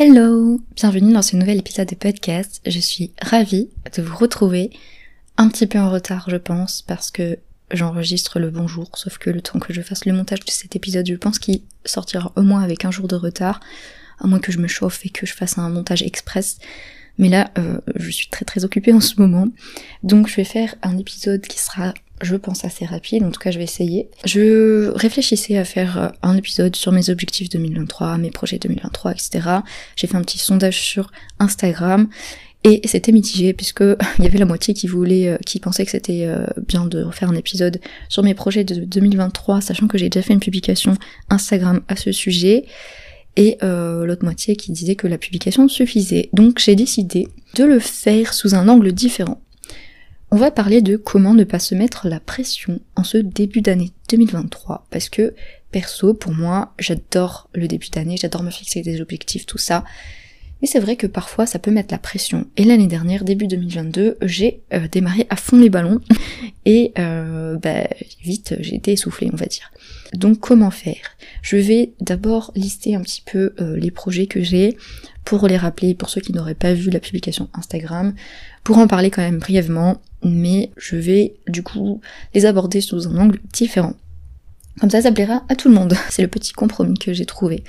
Hello, bienvenue dans ce nouvel épisode de podcast. Je suis ravie de vous retrouver. Un petit peu en retard, je pense, parce que j'enregistre le bonjour, sauf que le temps que je fasse le montage de cet épisode, je pense qu'il sortira au moins avec un jour de retard, à moins que je me chauffe et que je fasse un montage express. Mais là, euh, je suis très très occupée en ce moment, donc je vais faire un épisode qui sera je pense assez rapide, en tout cas je vais essayer. Je réfléchissais à faire euh, un épisode sur mes objectifs 2023, mes projets 2023, etc. J'ai fait un petit sondage sur Instagram et c'était mitigé puisque il y avait la moitié qui voulait, euh, qui pensait que c'était euh, bien de refaire un épisode sur mes projets de 2023, sachant que j'ai déjà fait une publication Instagram à ce sujet, et l'autre moitié qui disait que la publication suffisait. Donc j'ai décidé de le faire sous un angle différent. On va parler de comment ne pas se mettre la pression en ce début d'année 2023 parce que perso pour moi j'adore le début d'année, j'adore me fixer des objectifs, tout ça. Mais c'est vrai que parfois ça peut mettre la pression. Et l'année dernière, début 2022, j'ai euh, démarré à fond les ballons et euh, bah, vite j'ai été essoufflée on va dire. Donc comment faire? Je vais d'abord lister un petit peu euh, les projets que j'ai pour les rappeler pour ceux qui n'auraient pas vu la publication Instagram, pour en parler quand même brièvement, mais je vais du coup les aborder sous un angle différent. Comme ça, ça plaira à tout le monde. C'est le petit compromis que j'ai trouvé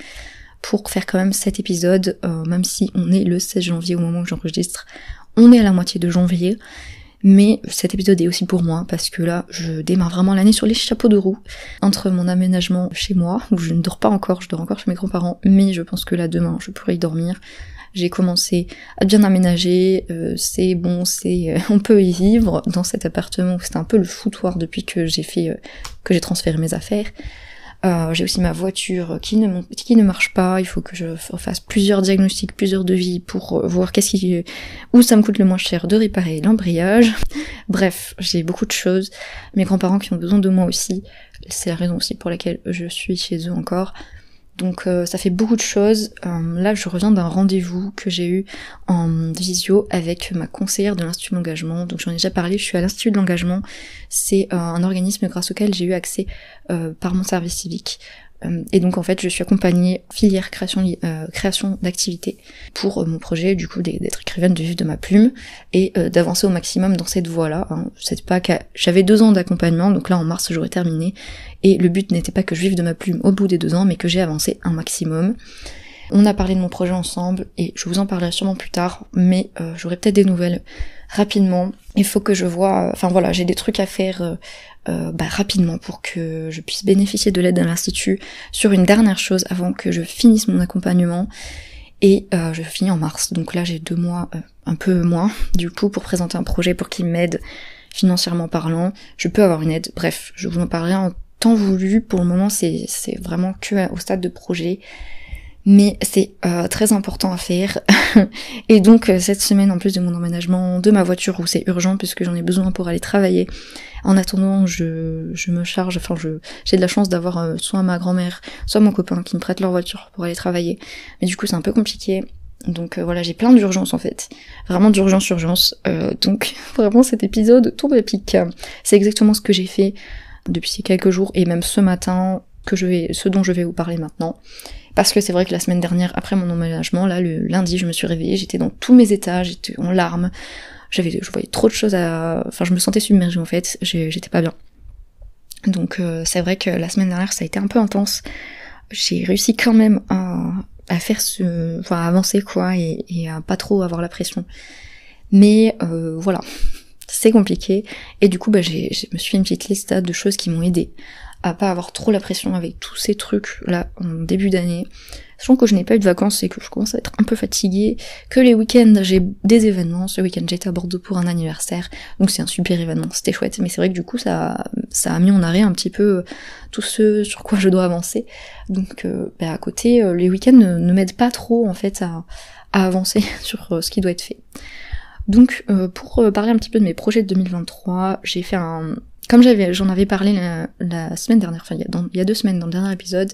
pour faire quand même cet épisode, euh, même si on est le 16 janvier au moment où j'enregistre, on est à la moitié de janvier. Mais cet épisode est aussi pour moi parce que là, je démarre vraiment l'année sur les chapeaux de roue entre mon aménagement chez moi, où je ne dors pas encore, je dors encore chez mes grands-parents, mais je pense que là demain, je pourrai y dormir. J'ai commencé à bien aménager, euh, c'est bon, c'est, euh, on peut y vivre dans cet appartement. C'était un peu le foutoir depuis que j'ai fait, que j'ai transféré mes affaires. Euh, j'ai aussi ma voiture qui ne, qui ne marche pas. Il faut que je fasse plusieurs diagnostics, plusieurs devis pour euh, voir qu'est-ce qui, où ça me coûte le moins cher de réparer l'embrayage. Bref, j'ai beaucoup de choses. Mes grands-parents qui ont besoin de moi aussi. C'est la raison aussi pour laquelle je suis chez eux encore. Donc euh, ça fait beaucoup de choses. Euh, là, je reviens d'un rendez-vous que j'ai eu en visio avec ma conseillère de l'Institut de l'engagement. Donc j'en ai déjà parlé, je suis à l'Institut de l'engagement. C'est euh, un organisme grâce auquel j'ai eu accès par mon service civique et donc en fait je suis accompagnée filière création euh, création d'activités pour euh, mon projet du coup d'être écrivaine de vivre de ma plume et d'avancer au maximum dans cette voie là hein. pas j'avais deux ans d'accompagnement donc là en mars j'aurais terminé et le but n'était pas que je vive de ma plume au bout des deux ans mais que j'ai avancé un maximum on a parlé de mon projet ensemble et je vous en parlerai sûrement plus tard mais j'aurai peut-être des nouvelles rapidement il faut que je vois enfin voilà j'ai des trucs à faire euh, bah, rapidement pour que je puisse bénéficier de l'aide de l'Institut sur une dernière chose avant que je finisse mon accompagnement. Et euh, je finis en mars, donc là j'ai deux mois, euh, un peu moins, du coup, pour présenter un projet pour qu'il m'aide financièrement parlant. Je peux avoir une aide, bref, je vous en parlerai en temps voulu. Pour le moment, c'est vraiment que au stade de projet mais c'est euh, très important à faire. et donc euh, cette semaine, en plus de mon emménagement, de ma voiture où c'est urgent puisque j'en ai besoin pour aller travailler. En attendant, je, me charge, enfin je j'ai de la chance d'avoir euh, soit ma grand-mère, soit mon copain qui me prête leur voiture pour aller travailler. Mais du coup c'est un peu compliqué. Donc voilà, j'ai plein d'urgences en fait. Vraiment d'urgence, urgence. donc vraiment cet épisode tourne à pic. C'est exactement ce que j'ai fait depuis ces quelques jours et même ce matin que je vais, ce dont je vais vous parler maintenant. Parce que c'est vrai que la semaine dernière, après mon emménagement, là, le lundi, je me suis réveillée, j'étais dans tous mes états, j'étais en larmes, j'avais, je voyais trop de choses à, enfin, je me sentais submergée en fait, j'étais pas bien. Donc, euh, c'est vrai que la semaine dernière, ça a été un peu intense. J'ai réussi quand même à, faire ce, enfin à avancer quoi et, à pas trop avoir la pression. Mais euh, voilà, c'est compliqué et du coup bah je me suis fait une petite liste de choses qui m'ont aidé à pas avoir trop la pression avec tous ces trucs là en début d'année. Sachant que je n'ai pas eu de vacances et que je commence à être un peu fatiguée, que les week-ends j'ai des événements. Ce week-end j'étais à Bordeaux pour un anniversaire, donc c'est un super événement, c'était chouette. Mais c'est vrai que du coup ça, ça a mis en arrêt un petit peu tout ce sur quoi je dois avancer. Donc euh, bah, à côté, euh, les week-ends ne, m'aident pas trop en fait à, avancer sur euh, ce qui doit être fait. Donc pour parler un petit peu de mes projets de 2023, j'ai fait un, comme j'avais, j'en avais parlé la, semaine dernière, enfin il y, a deux semaines dans le dernier épisode,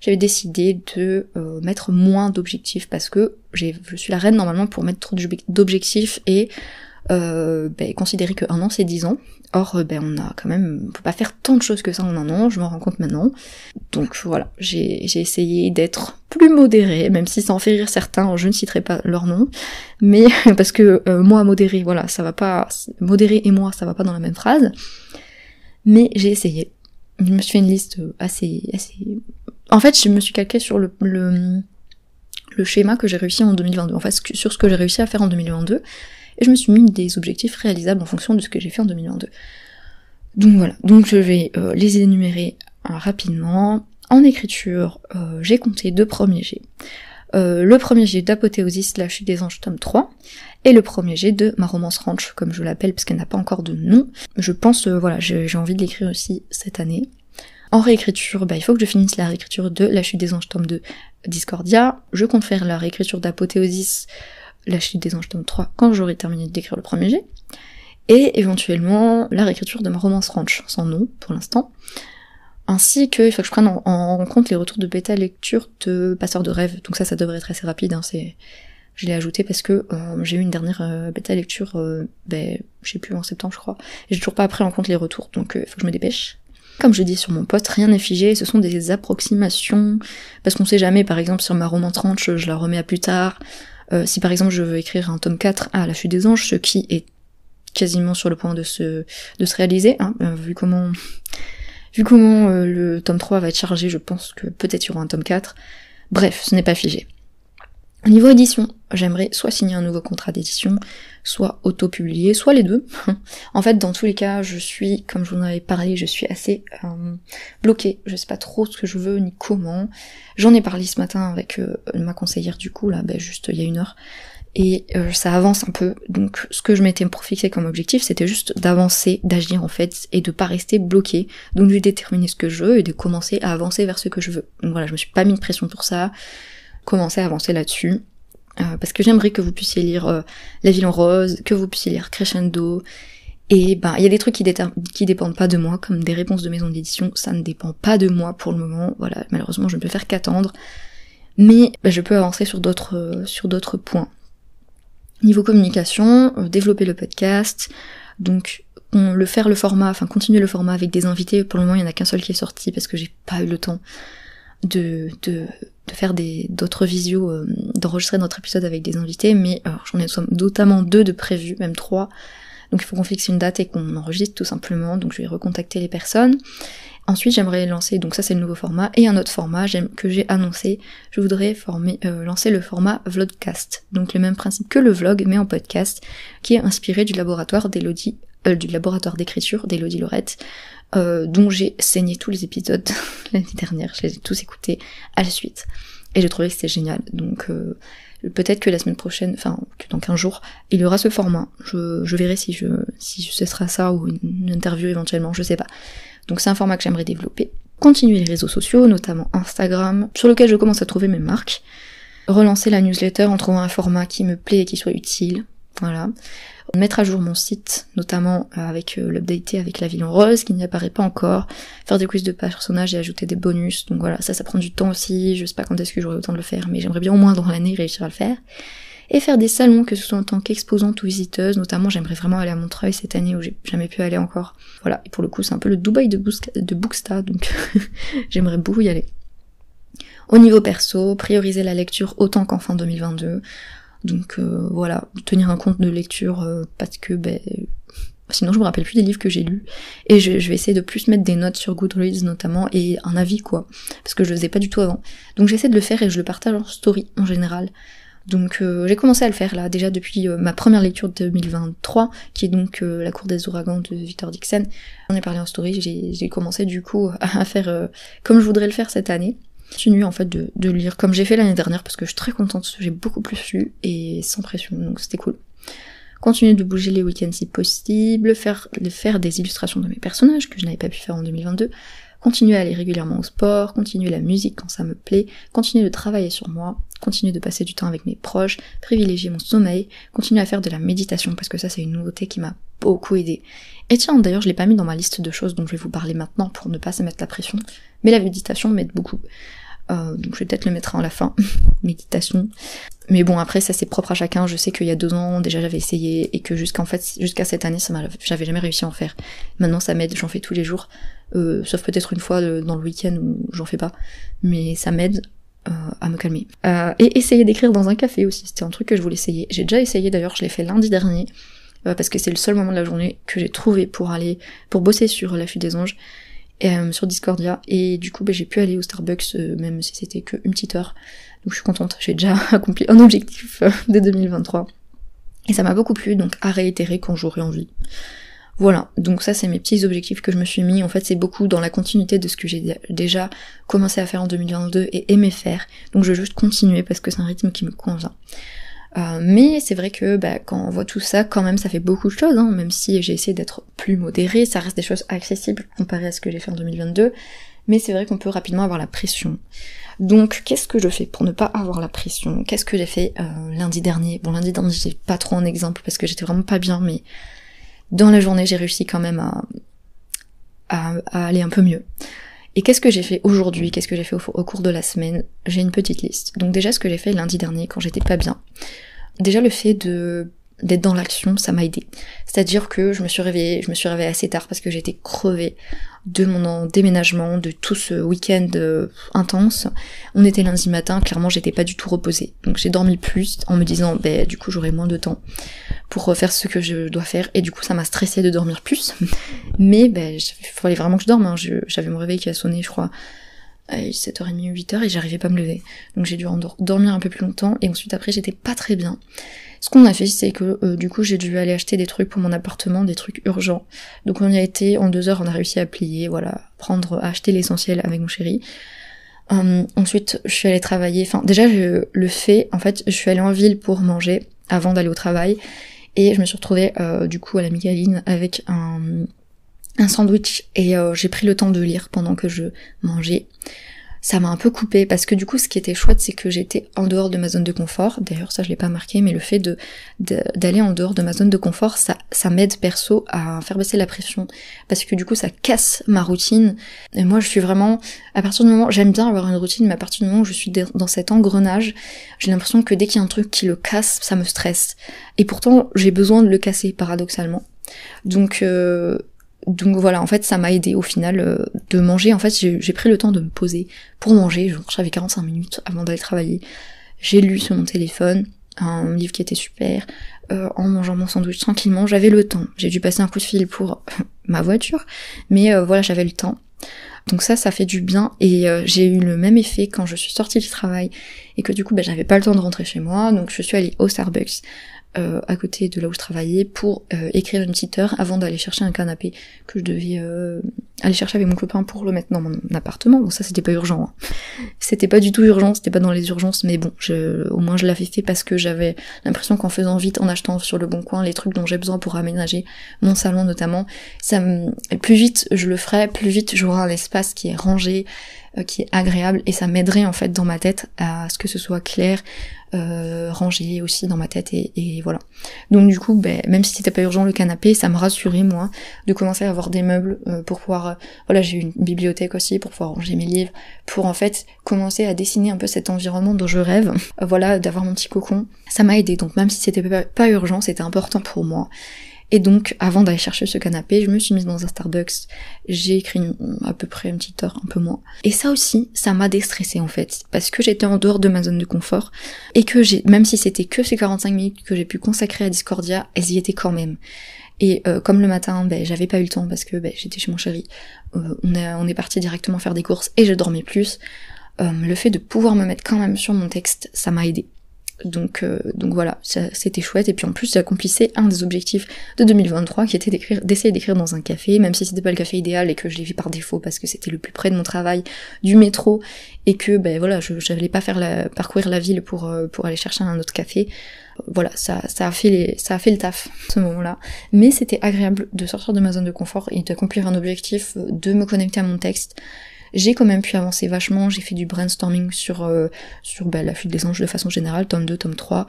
j'avais décidé de euh, mettre moins d'objectifs parce que je suis la reine normalement pour mettre trop d'objectifs et euh, ben, considérer que un an c'est dix ans. Or, euh, ben on a quand même, on peut pas faire tant de choses que ça en un an. Je m'en rends compte maintenant. Donc voilà, j'ai, essayé d'être plus modérée, même si ça en fait rire certains. Je ne citerai pas leur nom, mais parce que euh, moi modéré, voilà, ça va pas. Modéré et moi, ça va pas dans la même phrase. Mais j'ai essayé. Je me suis fait une liste assez, assez en fait, je me suis calquée sur le, schéma que j'ai réussi en 2022, en fait, sur ce que j'ai réussi à faire en 2022, et je me suis mis des objectifs réalisables en fonction de ce que j'ai fait en 2022. Donc voilà, donc je vais euh, les énumérer euh, rapidement. En écriture, euh, j'ai compté deux premiers G. le premier G d'Apothéosis, la chute des anges, tome 3, et le premier G de ma romance ranch, comme je l'appelle, parce qu'elle n'a pas encore de nom. Je pense, voilà, j'ai envie de l'écrire aussi cette année. En réécriture, bah, il faut que je finisse la réécriture de La chute des anges tome 2 Discordia. Je compte faire la réécriture d'Apothéosis, La chute des anges tome 3 quand j'aurai terminé d'écrire le premier jet. Et éventuellement la réécriture de ma romance ranch, sans nom pour l'instant. Ainsi que il faut que je prenne en, compte les retours de bêta lecture de Passeur de rêve. Donc ça, ça devrait être assez rapide. Hein, c'est je l'ai ajouté parce que euh, j'ai eu une dernière euh, bêta lecture, euh, ben, je sais plus, en septembre je crois. J'ai toujours pas pris en compte les retours, donc il faut que je me dépêche. Comme je dis sur mon poste, rien n'est figé, ce sont des approximations, parce qu'on sait jamais, par exemple sur ma roman tranche, je la remets à plus tard. Euh, si par exemple je veux écrire un tome 4 à la chute des anges, ce qui est quasiment sur le point de se, de se réaliser, hein, euh, vu comment, vu comment euh, le tome 3 va être chargé, je pense que peut-être il y aura un tome 4. Bref, ce n'est pas figé. Au niveau édition, j'aimerais soit signer un nouveau contrat d'édition, soit auto-publier, soit les deux. en fait, dans tous les cas, je suis, comme je vous en avais parlé, je suis assez euh, bloquée. Je sais pas trop ce que je veux ni comment. J'en ai parlé ce matin avec euh, ma conseillère du coup, là, ben, juste il y a une heure. Et euh, ça avance un peu. Donc ce que je m'étais fixé comme objectif, c'était juste d'avancer, d'agir en fait, et de pas rester bloqué. Donc de déterminer ce que je veux et de commencer à avancer vers ce que je veux. Donc voilà, je me suis pas mis de pression pour ça commencer à avancer là-dessus. Euh, parce que j'aimerais que vous puissiez lire euh, La Ville en Rose, que vous puissiez lire Crescendo. Et ben, il y a des trucs qui, dépendent pas de moi, comme des réponses de maison d'édition, ça ne dépend pas de moi pour le moment. Voilà, malheureusement, je ne peux faire qu'attendre. Mais ben, je peux avancer sur d'autres euh, sur d'autres points. Niveau communication, développer le podcast, donc on, le faire le format, enfin continuer le format avec des invités. Pour le moment, il y en a qu'un seul qui est sorti parce que j'ai pas eu le temps de, faire d'autres visios, euh, d'enregistrer notre épisode avec des invités, mais j'en ai notamment deux de prévus, même trois. Donc il faut qu'on fixe une date et qu'on enregistre tout simplement. Donc je vais recontacter les personnes. Ensuite j'aimerais lancer, donc ça c'est le nouveau format, et un autre format que j'ai annoncé, je voudrais former, euh, lancer le format vlogcast. Donc le même principe que le vlog, mais en podcast, qui est inspiré du laboratoire d'Elodie, euh, du laboratoire d'écriture d'Elodie Lorette, euh, dont j'ai saigné tous les épisodes l'année dernière, je les ai tous écoutés à la suite. Et j'ai trouvé que c'était génial. Donc euh, peut-être que la semaine prochaine, enfin que dans 15 jours, il y aura ce format. Je, je verrai si je si ce sera ça ou une, interview éventuellement, je sais pas. Donc c'est un format que j'aimerais développer. Continuer les réseaux sociaux, notamment Instagram, sur lequel je commence à trouver mes marques. Relancer la newsletter en trouvant un format qui me plaît et qui soit utile. Voilà mettre à jour mon site, notamment euh, avec euh, l'update avec la ville en rose qui n'y apparaît pas encore, faire des quiz de personnages et ajouter des bonus, donc voilà, ça ça prend du temps aussi, je sais pas quand est-ce que j'aurai autant de le faire, mais j'aimerais bien au moins dans l'année réussir à le faire. Et faire des salons, que ce soit en tant qu'exposante ou visiteuse, notamment j'aimerais vraiment aller à Montreuil cette année où j'ai jamais pu aller encore. Voilà, et pour le coup c'est un peu le Dubaï de, de Booksta, donc j'aimerais beaucoup y aller. Au niveau perso, prioriser la lecture autant qu'en fin 2022. Donc euh, voilà, tenir un compte de lecture euh, parce que ben Sinon, je me rappelle plus des livres que j'ai lus. Et je, vais essayer de plus mettre des notes sur Goodreads notamment et un avis quoi. Parce que je le faisais pas du tout avant. Donc j'essaie de le faire et je le partage en story en général. Donc euh, j'ai commencé à le faire là déjà depuis euh, ma première lecture de 2023, qui est donc euh, La cour des ouragans de Victor Dixon. On est parlé en story, j'ai commencé du coup à faire comme je voudrais le faire cette année. Continuer en fait de, de lire comme j'ai fait l'année dernière parce que je suis très contente, j'ai beaucoup plus lu et sans pression, donc c'était cool. Continuer de bouger les week-ends si possible, faire, faire des illustrations de mes personnages que je n'avais pas pu faire en 2022, continuer à aller régulièrement au sport, continuer la musique quand ça me plaît, continuer de travailler sur moi, continuer de passer du temps avec mes proches, privilégier mon sommeil, continuer à faire de la méditation parce que ça c'est une nouveauté qui m'a beaucoup aidé. Et tiens, d'ailleurs je l'ai pas mis dans ma liste de choses dont je vais vous parler maintenant pour ne pas se mettre la pression, mais la méditation m'aide beaucoup. Euh, donc je vais peut-être le mettre en la fin, méditation. Mais bon après ça c'est propre à chacun. Je sais qu'il y a deux ans déjà j'avais essayé et que jusqu'en fait jusqu'à cette année ça j'avais jamais réussi à en faire. Maintenant ça m'aide, j'en fais tous les jours, euh, sauf peut-être une fois dans le week-end où j'en fais pas. Mais ça m'aide euh, à me calmer. et essayer d'écrire dans un café aussi, c'était un truc que je voulais essayer. J'ai déjà essayé d'ailleurs, je l'ai fait lundi dernier parce que c'est le seul moment de la journée que j'ai trouvé pour aller pour bosser sur la fuite des anges euh, sur Discordia. Et du coup bah, j'ai pu aller au Starbucks euh, même si c'était que une petite heure. Donc je suis contente. J'ai déjà accompli un objectif euh, de 2023 et ça m'a beaucoup plu donc à réitérer quand j'aurai envie voilà. Donc ça c'est mes petits objectifs que je me suis mis. En fait c'est beaucoup dans la continuité de ce que j'ai déjà commencé à faire en 2022 et aimé faire. Donc je vais juste continuer parce que c'est un rythme qui me convient. Euh, mais c'est vrai que bah, quand on voit tout ça, quand même, ça fait beaucoup de choses, hein, même si j'ai essayé d'être plus modérée, ça reste des choses accessibles comparé à ce que j'ai fait en 2022, mais c'est vrai qu'on peut rapidement avoir la pression. Donc, qu'est-ce que je fais pour ne pas avoir la pression? Qu'est-ce que j'ai fait euh, lundi dernier? Bon, lundi dernier, j'ai pas trop un exemple parce que j'étais vraiment pas bien, mais dans la journée, j'ai réussi quand même à, aller un peu mieux. Et qu'est-ce que j'ai fait aujourd'hui? Qu'est-ce que j'ai fait au, cours de la semaine? J'ai une petite liste. Donc déjà ce que j'ai fait lundi dernier quand j'étais pas bien. Déjà le fait de d'être dans l'action, ça m'a aidé. C'est-à-dire que je me suis réveillée, je me suis réveillée assez tard parce que j'étais crevée de mon déménagement, de tout ce week-end euh, intense. On était lundi matin, clairement j'étais pas du tout reposée. Donc j'ai dormi plus en me disant, ben du coup j'aurai moins de temps pour faire ce que je dois faire. Et du coup ça m'a stressé de dormir plus. Mais ben il fallait vraiment que je dorme. Hein. J'avais mon réveil qui a sonné, je crois, à 7h30 8h et j'arrivais pas à me lever. Donc j'ai dû dormir un peu plus longtemps et ensuite après j'étais pas très bien. Ce qu'on a fait c'est que euh, du coup j'ai dû aller acheter des trucs pour mon appartement, des trucs urgents. Donc on y a été en deux heures, on a réussi à plier, voilà, prendre, acheter l'essentiel avec mon chéri. Hum, ensuite je suis allée travailler, enfin déjà je le fais, en fait je suis allée en ville pour manger avant d'aller au travail et je me suis retrouvée euh, du coup à la Micaline avec un sandwich et euh, j'ai pris le temps de lire pendant que je mangeais. Ça m'a un peu coupé parce que du coup ce qui était chouette c'est que j'étais en dehors de ma zone de confort. D'ailleurs ça je l'ai pas marqué mais le fait de d'aller en dehors de ma zone de confort ça ça m'aide perso à faire baisser la pression parce que du coup ça casse ma routine. Et moi je suis vraiment à partir du moment j'aime bien avoir une routine mais à partir du moment où je suis dans cet engrenage j'ai l'impression que dès qu'il y a un truc qui le casse ça me stresse. Et pourtant j'ai besoin de le casser paradoxalement. Donc euh, donc voilà, en fait, ça m'a aidé au final euh, de manger. En fait, j'ai pris le temps de me poser pour manger. J'avais 45 minutes avant d'aller travailler. J'ai lu sur mon téléphone un livre qui était super. Euh, en mangeant mon sandwich tranquillement, j'avais le temps. J'ai dû passer un coup de fil pour ma voiture, mais euh, voilà, j'avais le temps. Donc ça, ça fait du bien et j'ai eu le même effet quand je suis sortie du travail et que du coup, ben, j'avais pas le temps de rentrer chez moi, donc je suis allée au Starbucks euh, à côté de là où je travaillais pour euh, écrire une petite heure avant d'aller chercher un canapé que je devais euh, aller chercher avec mon copain pour le mettre dans mon appartement. Bon ça c'était pas urgent. Hein. C'était pas du tout urgent, c'était pas dans les urgences, mais bon, je, au moins je l'avais fait parce que j'avais l'impression qu'en faisant vite, en achetant sur le bon coin les trucs dont j'ai besoin pour aménager mon salon notamment, ça plus vite je le ferai, plus vite j'aurai un espace qui est rangé, qui est agréable et ça m'aiderait en fait dans ma tête à ce que ce soit clair, euh, rangé aussi dans ma tête et, voilà. Donc du coup, ben, même si c'était pas urgent le canapé, ça me rassurait moi de commencer à avoir des meubles euh, pour pouvoir, euh, voilà, j'ai une bibliothèque aussi pour pouvoir ranger mes livres, pour en fait commencer à dessiner un peu cet environnement dont je rêve, voilà, d'avoir mon petit cocon. Ça m'a aidé, donc même si c'était pas urgent, c'était important pour moi. Et donc, avant d'aller chercher ce canapé, je me suis mise dans un Starbucks. J'ai écrit à peu près une petite heure, un peu moins. Et ça aussi, ça m'a déstressée en fait, parce que j'étais en dehors de ma zone de confort et que j'ai, même si c'était que ces 45 minutes que j'ai pu consacrer à Discordia, elles y étaient quand même. Et euh, comme le matin, ben, j'avais pas eu le temps parce que ben, j'étais chez mon chéri, euh, on, est, parti directement faire des courses et je dormais plus. Euh, le fait de pouvoir me mettre quand même sur mon texte, ça m'a aidé. Donc, euh, donc voilà, c'était chouette. Et puis en plus, j'accomplissais un des objectifs de 2023 qui était d'essayer d'écrire dans un café, même si c'était pas le café idéal et que je l'ai vu par défaut parce que c'était le plus près de mon travail, du métro, et que ben voilà, je n'allais pas faire parcourir la ville pour, euh, pour aller chercher un autre café. Voilà, ça, ça a fait les, ça a fait le taf ce moment-là. Mais c'était agréable de sortir de ma zone de confort et d'accomplir un objectif, de me connecter à mon texte j'ai quand même pu avancer vachement, j'ai fait du brainstorming sur, euh, sur bah, la fuite des anges de façon générale, tome 2, tome 3,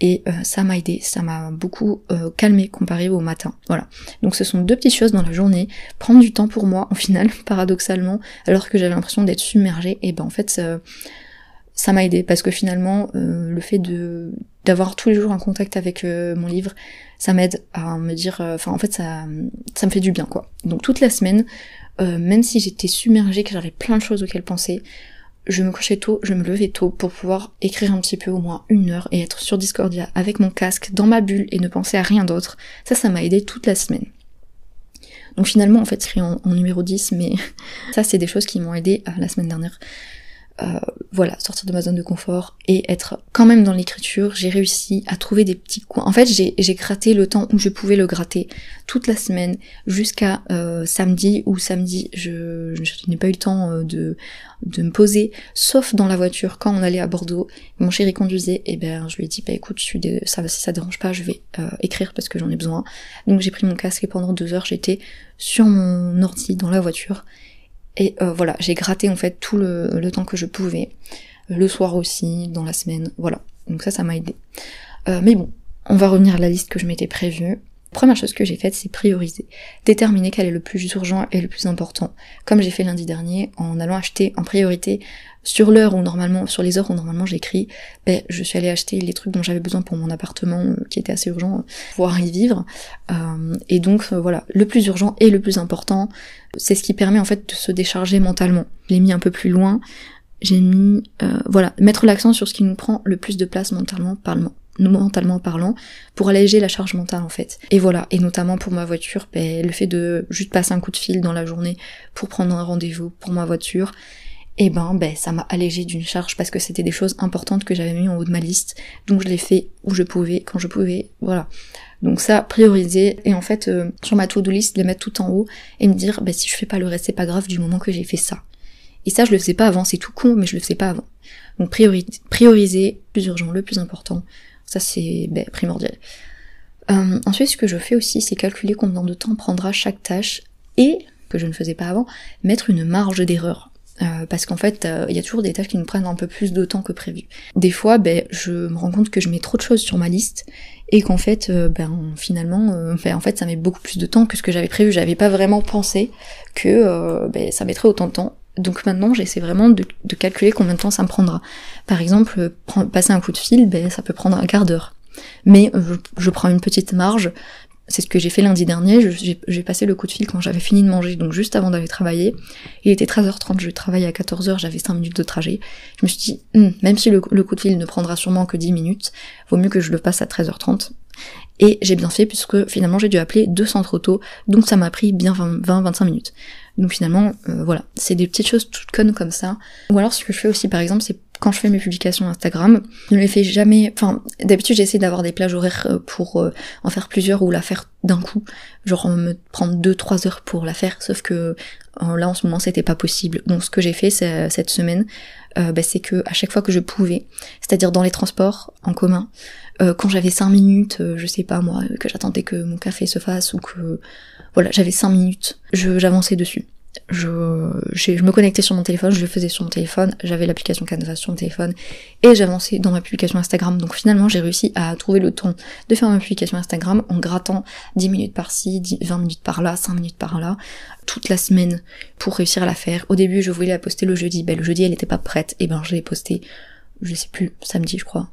et euh, ça m'a aidé, ça m'a beaucoup euh, calmé comparé au matin. Voilà. Donc ce sont deux petites choses dans la journée, prendre du temps pour moi, au final, paradoxalement, alors que j'avais l'impression d'être submergée, et ben en fait ça, ça m'a aidé. Parce que finalement le fait de d'avoir tous les jours un contact avec mon livre, ça m'aide à me dire, enfin en fait ça ça me fait du bien quoi. Donc toute la semaine, euh, même si j'étais submergée, que j'avais plein de choses auxquelles penser, je me couchais tôt, je me levais tôt pour pouvoir écrire un petit peu au moins une heure et être sur Discordia avec mon casque, dans ma bulle et ne penser à rien d'autre. Ça, ça m'a aidé toute la semaine. Donc finalement, en fait, c'est en, en numéro 10, mais ça, c'est des choses qui m'ont aidé euh, la semaine dernière. Euh, voilà, sortir de ma zone de confort et être quand même dans l'écriture. J'ai réussi à trouver des petits coins. En fait, j'ai gratté le temps où je pouvais le gratter toute la semaine jusqu'à euh, samedi où samedi je, je n'ai pas eu le temps euh, de, de me poser, sauf dans la voiture quand on allait à Bordeaux. Mon chéri conduisait et ben je lui ai dit bah écoute, ça si ça dérange pas, je vais écrire parce que j'en ai besoin. Donc j'ai pris mon casque et pendant deux heures j'étais sur mon ordi dans la voiture et euh, voilà, j'ai gratté en fait tout le, temps que je pouvais, le soir aussi, dans la semaine, voilà. Donc ça, ça m'a aidé. Euh, mais bon, on va revenir à la liste que je m'étais prévue. Première chose que j'ai faite, c'est prioriser. Déterminer quel est le plus urgent et le plus important. Comme j'ai fait lundi dernier, en allant acheter en priorité sur l'heure où normalement, sur les heures où normalement j'écris, ben, je suis allée acheter les trucs dont j'avais besoin pour mon appartement, euh, qui était assez urgent, pour pouvoir y vivre. Euh, et donc euh, voilà, le plus urgent et le plus important, c'est ce qui permet en fait de se décharger mentalement. Je l'ai mis un peu plus loin. J'ai mis, voilà, mettre l'accent sur ce qui nous prend le plus de place mentalement parlant mentalement parlant, pour alléger la charge mentale en fait. Et voilà, et notamment pour ma voiture, ben, le fait de juste passer un coup de fil dans la journée pour prendre un rendez-vous pour ma voiture, et eh ben, ben ça m'a allégé d'une charge parce que c'était des choses importantes que j'avais mis en haut de ma liste. Donc je l'ai fait où je pouvais, quand je pouvais, voilà. Donc ça, prioriser et en fait euh, sur ma to-do list, les mettre tout en haut et me dire ben si je fais pas le reste, c'est pas grave du moment que j'ai fait ça. Et ça je le faisais pas avant, c'est tout con, mais je le faisais pas avant. Donc prioriser, prioriser plus urgent, le plus important, ça c'est ben, primordial. Euh, ensuite, ce que je fais aussi, c'est calculer combien de temps prendra chaque tâche et, que je ne faisais pas avant, mettre une marge d'erreur. Euh, parce qu'en fait, euh, il y a toujours des tâches qui nous prennent un peu plus de temps que prévu. Des fois, ben, je me rends compte que je mets trop de choses sur ma liste et qu'en fait, euh, ben, finalement, ben, en fait, ça met beaucoup plus de temps que ce que j'avais prévu. J'avais pas vraiment pensé que ben, ça mettrait autant de temps. Donc maintenant, j'essaie vraiment de, calculer combien de temps ça me prendra. Par exemple, passer un coup de fil, ben, ça peut prendre un quart d'heure. Mais je prends une petite marge c'est ce que j'ai fait lundi dernier, j'ai passé le coup de fil quand j'avais fini de manger, donc juste avant d'aller travailler. Il était 13h30, je travaillais à 14h, j'avais 5 minutes de trajet. Je me suis dit, hmm, même si le, coup de fil ne prendra sûrement que 10 minutes, vaut mieux que je le passe à 13h30. Et j'ai bien fait puisque finalement j'ai dû appeler deux centres auto, donc ça m'a pris bien 20-25 minutes. Donc finalement, euh, voilà, c'est des petites choses toutes connes comme ça. Ou alors ce que je fais aussi par exemple, c'est quand je fais mes publications Instagram, je ne les fais jamais. Enfin, d'habitude j'essaie d'avoir des plages horaires euh, pour euh, en faire plusieurs ou la faire d'un coup, genre me prendre 2-3 heures pour la faire. Sauf que là en ce moment c'était pas possible. Donc ce que j'ai fait cette semaine, bah, c'est que à chaque fois que je pouvais, c'est-à-dire dans les transports en commun, quand j'avais 5 minutes, je sais pas moi, que j'attendais que mon café se fasse ou que voilà, j'avais 5 minutes, j'avançais dessus je, me connectais sur mon téléphone, je le faisais sur mon téléphone, j'avais l'application Canva sur mon téléphone et j'avançais dans ma publication Instagram. Donc finalement j'ai réussi à trouver le temps de faire ma publication Instagram en grattant 10 minutes par-ci, 20 minutes par-là, 5 minutes par-là, toute la semaine pour réussir à la faire. Au début je voulais la poster le jeudi, ben le jeudi elle était pas prête, et ben je l'ai postée, je sais plus, samedi je crois,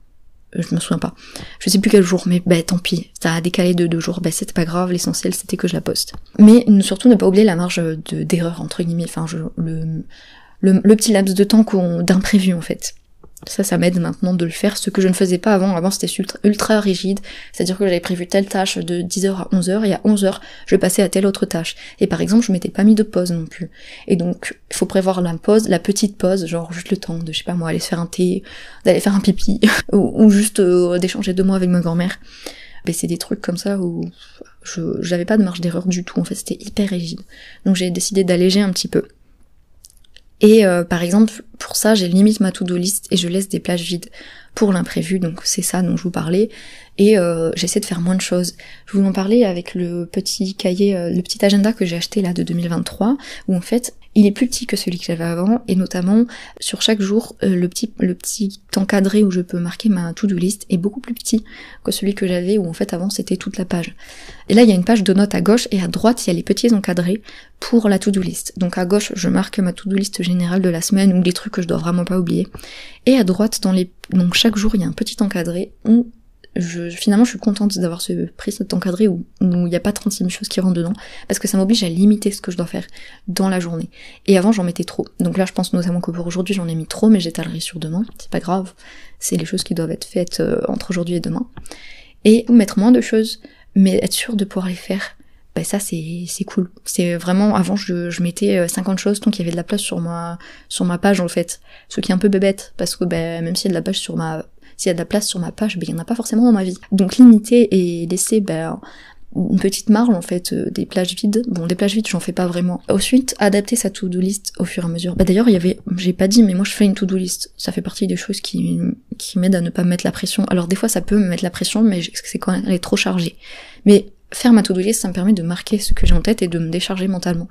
je me souviens pas. Je sais plus quel jour, mais bah tant pis, ça a décalé de deux jours, bah c'était pas grave, l'essentiel c'était que je la poste. Mais surtout ne pas oublier la marge d'erreur entre guillemets, enfin je, le, le, petit laps de temps d'imprévu en fait. Ça, ça m'aide maintenant de le faire, ce que je ne faisais pas avant. Avant, c'était ultra, rigide. C'est-à-dire que j'avais prévu telle tâche de 10h à 11h et à 11h, je passais à telle autre tâche. Et par exemple, je m'étais pas mis de pause non plus. Et donc, il faut prévoir la pause, la petite pause, genre juste le temps de, je sais pas moi, aller se faire un thé, d'aller faire un pipi, ou, juste euh, d'échanger deux mots avec ma grand-mère. Mais c'est des trucs comme ça où je j'avais pas de marge d'erreur du tout. En fait, c'était hyper rigide. Donc j'ai décidé d'alléger un petit peu. Et euh, par exemple, pour ça, j'ai limite ma to-do list et je laisse des plages vides pour l'imprévu, donc c'est ça dont je vous parlais. Et euh, j'essaie de faire moins de choses. Je vous en parlais avec le petit cahier, euh, le petit agenda que j'ai acheté là de 2023, où en fait, il est plus petit que celui que j'avais avant, et notamment sur chaque jour, euh, le petit encadré où je peux marquer ma to-do list est beaucoup plus petit que celui que j'avais où en fait avant c'était toute la page. Et là il y a une page de notes à gauche et à droite il y a les petits encadrés pour la to-do list. Donc à gauche je marque ma to-do list générale de la semaine ou les trucs que je dois vraiment pas oublier. Et à droite dans les donc chaque jour il y a un petit encadré où je, finalement, je suis contente d'avoir ce pris cet encadré où il n'y a pas 36 000 choses qui rentrent dedans, parce que ça m'oblige à limiter ce que je dois faire dans la journée. Et avant, j'en mettais trop. Donc là, je pense notamment que pour aujourd'hui, j'en ai mis trop, mais j'étalerai sur demain. C'est pas grave. C'est les choses qui doivent être faites euh, entre aujourd'hui et demain. Et mettre moins de choses, mais être sûr de pouvoir les faire. Ben ça c'est c'est cool. C'est vraiment avant je, je mettais 50 euh, choses tant qu'il y avait de la place sur ma sur ma page en fait. Ce qui est un peu bébête parce que ben même s'il y a de la page sur ma s'il y a de la place sur ma page, ben, il n'y en a pas forcément dans ma vie. Donc limiter et laisser ben, une petite marge en fait euh, des plages vides. Bon des plages vides j'en fais pas vraiment. Ensuite adapter sa to-do list au fur et à mesure. Bah d'ailleurs il y avait j'ai pas dit mais moi je fais une to-do list. Ça fait partie des choses qui qui m'aident à ne pas mettre la pression. Alors des fois ça peut me mettre la pression mais c'est quand elle est trop chargée. Mais faire ma to-do list ça me permet de marquer ce que j'ai en tête et de me décharger mentalement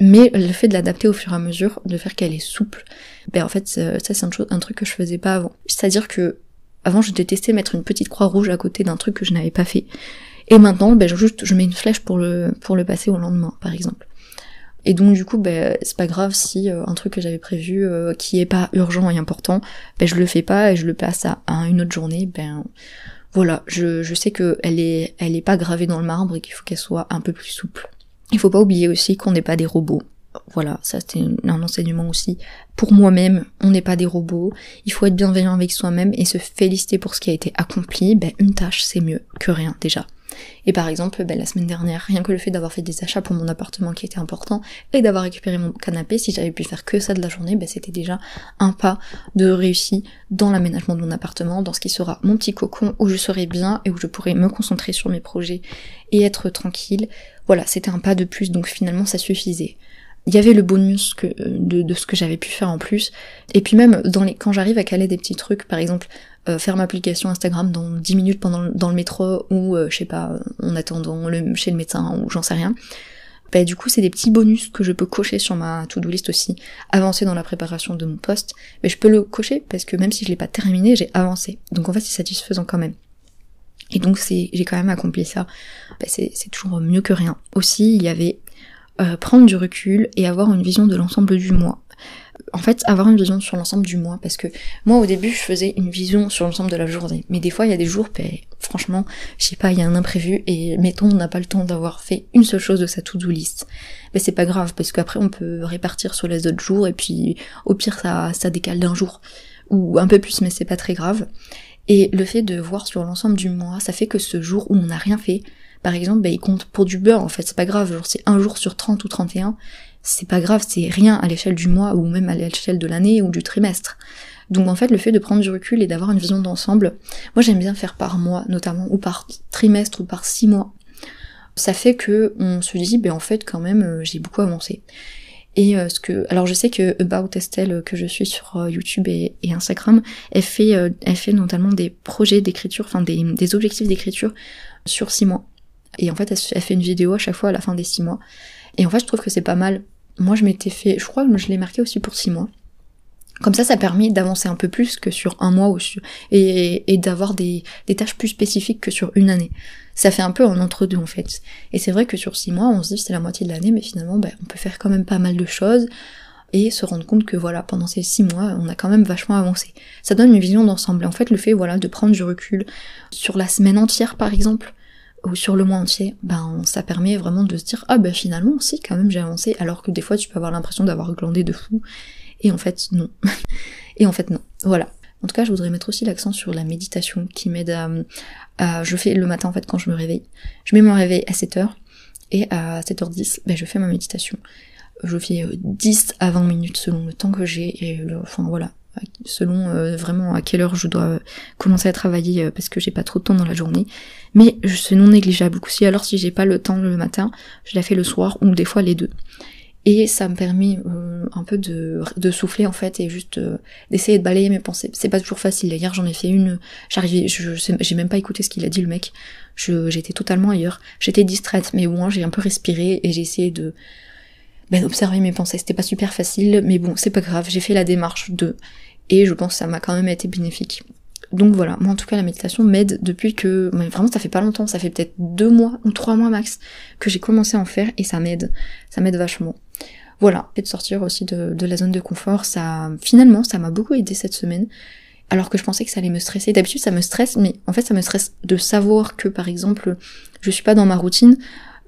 mais le fait de l'adapter au fur et à mesure, de faire qu'elle est souple, ben en fait ça c'est un, un, truc que je faisais pas avant. C'est-à-dire que avant je détestais mettre une petite croix rouge à côté d'un truc que je n'avais pas fait. Et maintenant, ben juste je mets une flèche pour le pour le passer au lendemain, par exemple. Et donc du coup, ben c'est pas grave si euh, un truc que j'avais prévu euh, qui est pas urgent et important, ben je le fais pas et je le passe à, à une autre journée. Ben voilà, je, je sais que elle est elle est pas gravée dans le marbre et qu'il faut qu'elle soit un peu plus souple. Il faut pas oublier aussi qu'on n'est pas des robots. Voilà, ça c'est un enseignement aussi. Pour moi-même, on n'est pas des robots. Il faut être bienveillant avec soi-même et se féliciter pour ce qui a été accompli. Ben, une tâche, c'est mieux que rien déjà. Et par exemple, ben, la semaine dernière, rien que le fait d'avoir fait des achats pour mon appartement qui était important et d'avoir récupéré mon canapé, si j'avais pu faire que ça de la journée, ben, c'était déjà un pas de réussi dans l'aménagement de mon appartement, dans ce qui sera mon petit cocon où je serai bien et où je pourrai me concentrer sur mes projets et être tranquille. Voilà, c'était un pas de plus, donc finalement ça suffisait. Il y avait le bonus que, de, de ce que j'avais pu faire en plus. Et puis même dans les, quand j'arrive à caler des petits trucs, par exemple, euh, faire ma application Instagram dans 10 minutes pendant dans le métro ou euh, je sais pas en attendant chez le médecin ou j'en sais rien. Bah, du coup c'est des petits bonus que je peux cocher sur ma to-do list aussi, avancer dans la préparation de mon poste, mais je peux le cocher parce que même si je l'ai pas terminé, j'ai avancé. Donc en fait c'est satisfaisant quand même. Et donc j'ai quand même accompli ça. Bah, c'est, toujours mieux que rien. Aussi, il y avait euh, prendre du recul et avoir une vision de l'ensemble du mois. En fait, avoir une vision sur l'ensemble du mois, parce que moi au début je faisais une vision sur l'ensemble de la journée, mais des fois il y a des jours, ben, franchement, je sais pas, il y a un imprévu et mettons on n'a pas le temps d'avoir fait une seule chose de sa to-do list. Ben c'est pas grave parce qu'après on peut répartir sur les autres jours et puis au pire ça, ça décale d'un jour ou un peu plus, mais c'est pas très grave. Et le fait de voir sur l'ensemble du mois, ça fait que ce jour où on n'a rien fait, par exemple, bah, il compte pour du beurre en fait, c'est pas grave, genre c'est un jour sur 30 ou 31, c'est pas grave, c'est rien à l'échelle du mois ou même à l'échelle de l'année ou du trimestre. Donc en fait, le fait de prendre du recul et d'avoir une vision d'ensemble, moi j'aime bien faire par mois notamment, ou par trimestre ou par six mois. Ça fait que on se dit, ben en fait quand même euh, j'ai beaucoup avancé. Et euh, ce que, alors je sais que About Estelle euh, que je suis sur euh, YouTube et, Instagram, elle fait, elle fait notamment des projets d'écriture, enfin des, des objectifs d'écriture sur six mois. Et en fait, elle, fait une vidéo à chaque fois à la fin des six mois. Et en fait, je trouve que c'est pas mal. Moi, je m'étais fait, je crois que je l'ai marqué aussi pour six mois. Comme ça, ça permet d'avancer un peu plus que sur un mois ou sur, et, et d'avoir des, des tâches plus spécifiques que sur une année. Ça fait un peu en entre-deux en fait. Et c'est vrai que sur six mois, on se dit c'est la moitié de l'année, mais finalement, ben, on peut faire quand même pas mal de choses et se rendre compte que voilà, pendant ces six mois, on a quand même vachement avancé. Ça donne une vision d'ensemble. Et en fait, le fait voilà de prendre du recul sur la semaine entière, par exemple, ou sur le mois entier, ben ça permet vraiment de se dire ah ben finalement si quand même j'ai avancé, alors que des fois tu peux avoir l'impression d'avoir glandé de fou Et en fait, non. et en fait, non. Voilà. En tout cas, je voudrais mettre aussi l'accent sur la méditation qui m'aide à, Je fais le matin, en fait, quand je me réveille. Je mets mon réveil à 7h, et à 7h10, ben, je fais ma méditation. Je fais 10 euh, à 20 minutes selon le temps que j'ai, et enfin voilà, selon euh, vraiment à quelle heure je dois commencer à travailler euh, parce que j'ai pas trop de temps dans la journée. Mais c'est non négligeable aussi. Alors si j'ai pas le temps le matin, je la fais le soir ou des fois les deux. Et ça me permet euh, un peu de, de, souffler en fait et juste d'essayer de balayer mes pensées. C'est pas toujours facile. Hier j'en ai fait une, j'arrivais, je j'ai même pas écouté ce qu'il a dit le mec. J'étais totalement ailleurs. J'étais distraite, mais au moins j'ai un peu respiré et j'ai essayé de ben, d'observer mes pensées. C'était pas super facile, mais bon, c'est pas grave. J'ai fait la démarche de et je pense que ça m'a quand même été bénéfique. Donc voilà, moi en tout cas la méditation m'aide depuis que, vraiment ça fait pas longtemps, ça fait peut-être deux mois ou trois mois max que j'ai commencé à en faire et ça m'aide, ça m'aide vachement. Voilà, et de sortir aussi de, la zone de confort, ça, finalement ça m'a beaucoup aidé cette semaine, alors que je pensais que ça allait me stresser. D'habitude ça me stresse, mais en fait ça me stresse de savoir que par exemple je suis pas dans ma routine,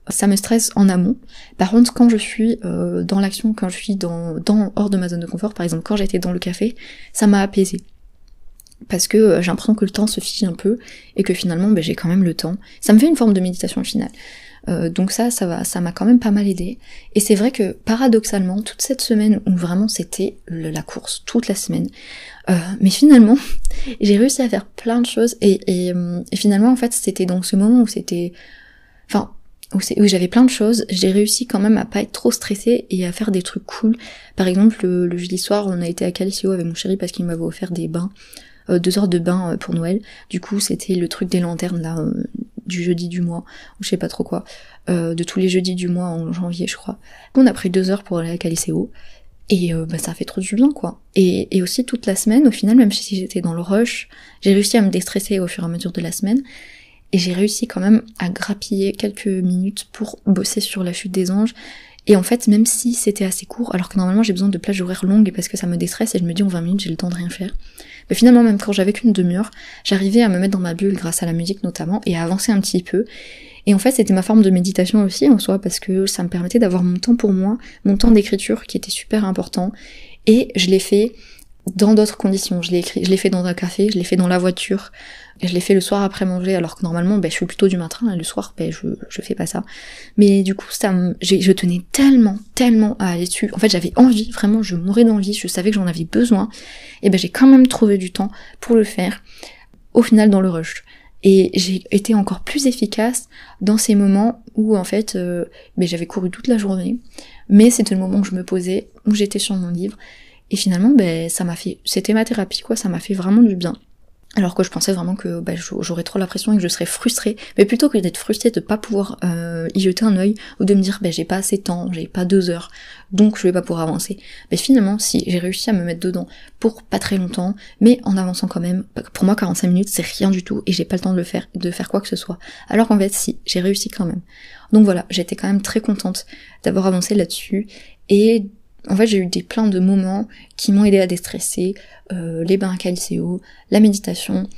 ça me stresse en amont. Par contre, quand je suis euh, dans l'action, quand je suis dans, dans hors de ma zone de confort, par exemple quand j'étais dans le café, ça m'a apaisé parce que euh, j'ai l'impression que le temps se fige un peu et que finalement ben, j'ai quand même le temps. Ça me fait une forme de méditation au final. Euh, donc ça, ça va, ça m'a quand même pas mal aidé. Et c'est vrai que paradoxalement, toute cette semaine où vraiment c'était la course, toute la semaine, euh, mais finalement, j'ai réussi à faire plein de choses et, et finalement en fait c'était dans ce moment où c'était, enfin où, où j'avais plein de choses, j'ai réussi quand même à pas être trop stressée et à faire des trucs cool. Par exemple, le, jeudi soir, on a été à Calicio avec mon chéri parce qu'il m'avait offert des bains euh, deux heures de bain euh, pour Noël. Du coup, c'était le truc des lanternes là du jeudi du mois, ou je sais pas trop quoi, de tous les jeudis du mois en janvier, je crois. On a pris deux heures pour aller à Caliceo. Et bah, ça fait trop du bien, quoi. Et, et aussi toute la semaine, au final, même si j'étais dans le rush, j'ai réussi à me déstresser au fur et à mesure de la semaine. Et j'ai réussi quand même à grappiller quelques minutes pour bosser sur la chute des anges. Et en fait, même si c'était assez court, alors que normalement j'ai besoin de plages horaires longues parce que ça me déstresse et je me dis en 20 minutes j'ai le temps de rien faire. Mais finalement, même quand j'avais qu'une demi-heure, j'arrivais à me mettre dans ma bulle grâce à la musique notamment et à avancer un petit peu. Et en fait, c'était ma forme de méditation aussi en soi parce que ça me permettait d'avoir mon temps pour moi, mon temps d'écriture qui était super important. Et je l'ai fait dans d'autres conditions. Je l'ai écrit, je l'ai fait dans un café, je l'ai fait dans la voiture, et je l'ai fait le soir après manger, alors que normalement, ben, je suis plutôt du matin, et le soir, ben, je, je fais pas ça. Mais du coup, ça, je tenais tellement, tellement à aller dessus. En fait, j'avais envie, vraiment, je mourais d'envie, je savais que j'en avais besoin, et ben, j'ai quand même trouvé du temps pour le faire. Au final, dans le rush. Et j'ai été encore plus efficace dans ces moments où en fait euh, ben, j'avais couru toute la journée, mais c'était le moment où je me posais, où j'étais sur mon livre, et finalement, ben, ça m'a fait, c'était ma thérapie, quoi, ça m'a fait vraiment du bien. Alors que je pensais vraiment que ben, j'aurais trop la pression et que je serais frustrée. Mais plutôt que d'être frustrée de pas pouvoir euh, y jeter un œil ou de me dire ben j'ai pas assez de temps, j'ai pas deux heures, donc je vais pas pouvoir avancer. Mais finalement, si j'ai réussi à me mettre dedans pour pas très longtemps, mais en avançant quand même, pour moi 45 minutes c'est rien du tout et j'ai pas le temps de le faire, de faire quoi que ce soit. Alors qu'en fait si, j'ai réussi quand même. Donc voilà, j'étais quand même très contente d'avoir avancé là-dessus et en fait, j'ai eu des plein de moments qui m'ont aidé à déstresser, euh, les bains à la méditation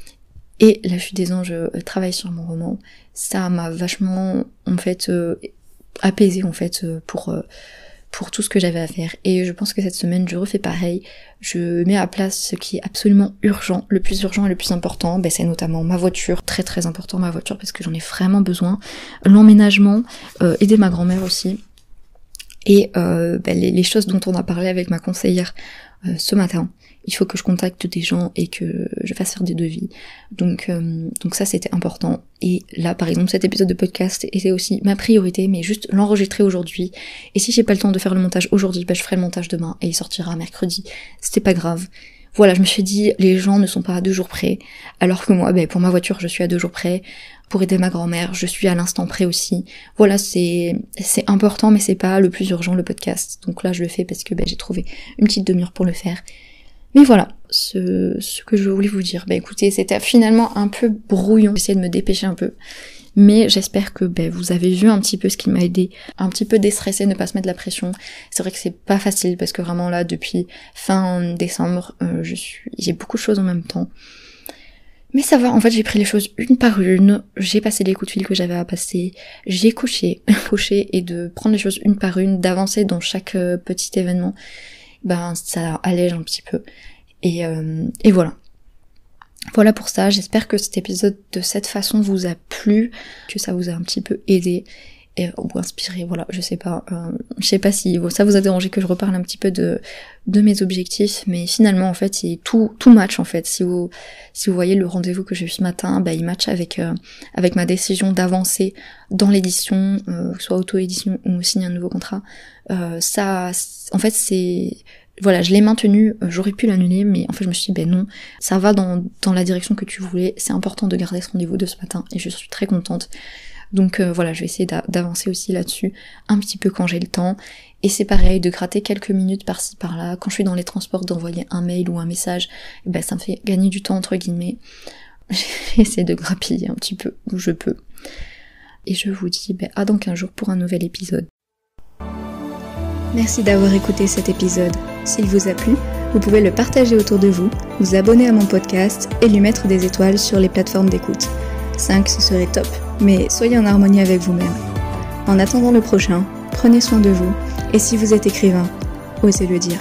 et la chute des anges, euh, travail sur mon roman. Ça m'a vachement, en fait, euh, apaisé en fait pour pour tout ce que j'avais à faire. Et je pense que cette semaine, je refais pareil. Je mets à place ce qui est absolument urgent. Le plus urgent et le plus important, ben, c'est notamment ma voiture. Très très important ma voiture parce que j'en ai vraiment besoin. L'emménagement, aider ma grand-mère aussi et euh, ben, les, choses dont on a parlé avec ma conseillère euh, ce matin. Il faut que je contacte des gens et que je fasse faire des devis. Donc, euh, donc ça c'était important. Et là, par exemple, cet épisode de podcast était aussi ma priorité, mais juste l'enregistrer aujourd'hui. Et si j'ai pas le temps de faire le montage aujourd'hui, ben, je ferai le montage demain et il sortira mercredi. C'était pas grave. Voilà, je me suis dit, les gens ne sont pas à deux jours près, alors que moi, ben, pour ma voiture, je suis à deux jours près pour aider ma grand-mère, je suis à l'instant près aussi. Voilà, c'est c'est important, mais c'est pas le plus urgent le podcast. Donc là, je le fais parce que ben, j'ai trouvé une petite demi-heure pour le faire. Mais voilà, ce, ce que je voulais vous dire. Bah écoutez, c'était finalement un peu brouillon. J'essaie de me dépêcher un peu. Mais j'espère que ben, vous avez vu un petit peu ce qui m'a aidé, un petit peu déstresser, ne pas se mettre de la pression. C'est vrai que c'est pas facile parce que vraiment là, depuis fin décembre, euh, je suis, j'ai beaucoup de choses en même temps. Mais ça va, en fait j'ai pris les choses une par une, j'ai passé les coups de fil que j'avais à passer, j'ai coché, coché et de prendre les choses une par une, d'avancer dans chaque euh, petit événement. ben ça allège un petit peu. Et, euh, et voilà. Voilà pour ça, j'espère que cet épisode de cette façon vous a plu, que ça vous a un petit peu aidé et, ou inspiré, voilà, je sais pas. Euh, je sais pas si ça vous a dérangé que je reparle un petit peu de, de mes objectifs, mais finalement en fait c'est tout, tout match en fait. Si vous, si vous voyez le rendez-vous que j'ai eu ce matin, bah, il match avec, euh, avec ma décision d'avancer dans l'édition, euh, soit auto-édition ou signer un nouveau contrat. ça, en fait c'est voilà, je l'ai maintenu, euh, j'aurais pu l'annuler, mais en fait je me suis dit, ben non, ça va dans, la direction que tu voulais, c'est important de garder ce rendez-vous de ce matin, et je suis très contente. Donc euh, voilà, je vais essayer d'avancer aussi là-dessus un petit peu quand j'ai le temps. Et c'est pareil, de gratter quelques minutes par-ci par-là. Quand je suis dans les transports, d'envoyer un mail ou un message, eh ben ça me fait gagner du temps entre guillemets. J'essaie de grappiller un petit peu où je peux. Et je vous dis ben, à dans 15 jours pour un nouvel épisode. Merci d'avoir écouté cet épisode. S'il vous a plu, vous pouvez le partager autour de vous, vous abonner à mon podcast et lui mettre des étoiles sur les plateformes d'écoute. 5, ce serait top, mais soyez en harmonie avec vous-même. En attendant le prochain, prenez soin de vous, et si vous êtes écrivain, osez le dire.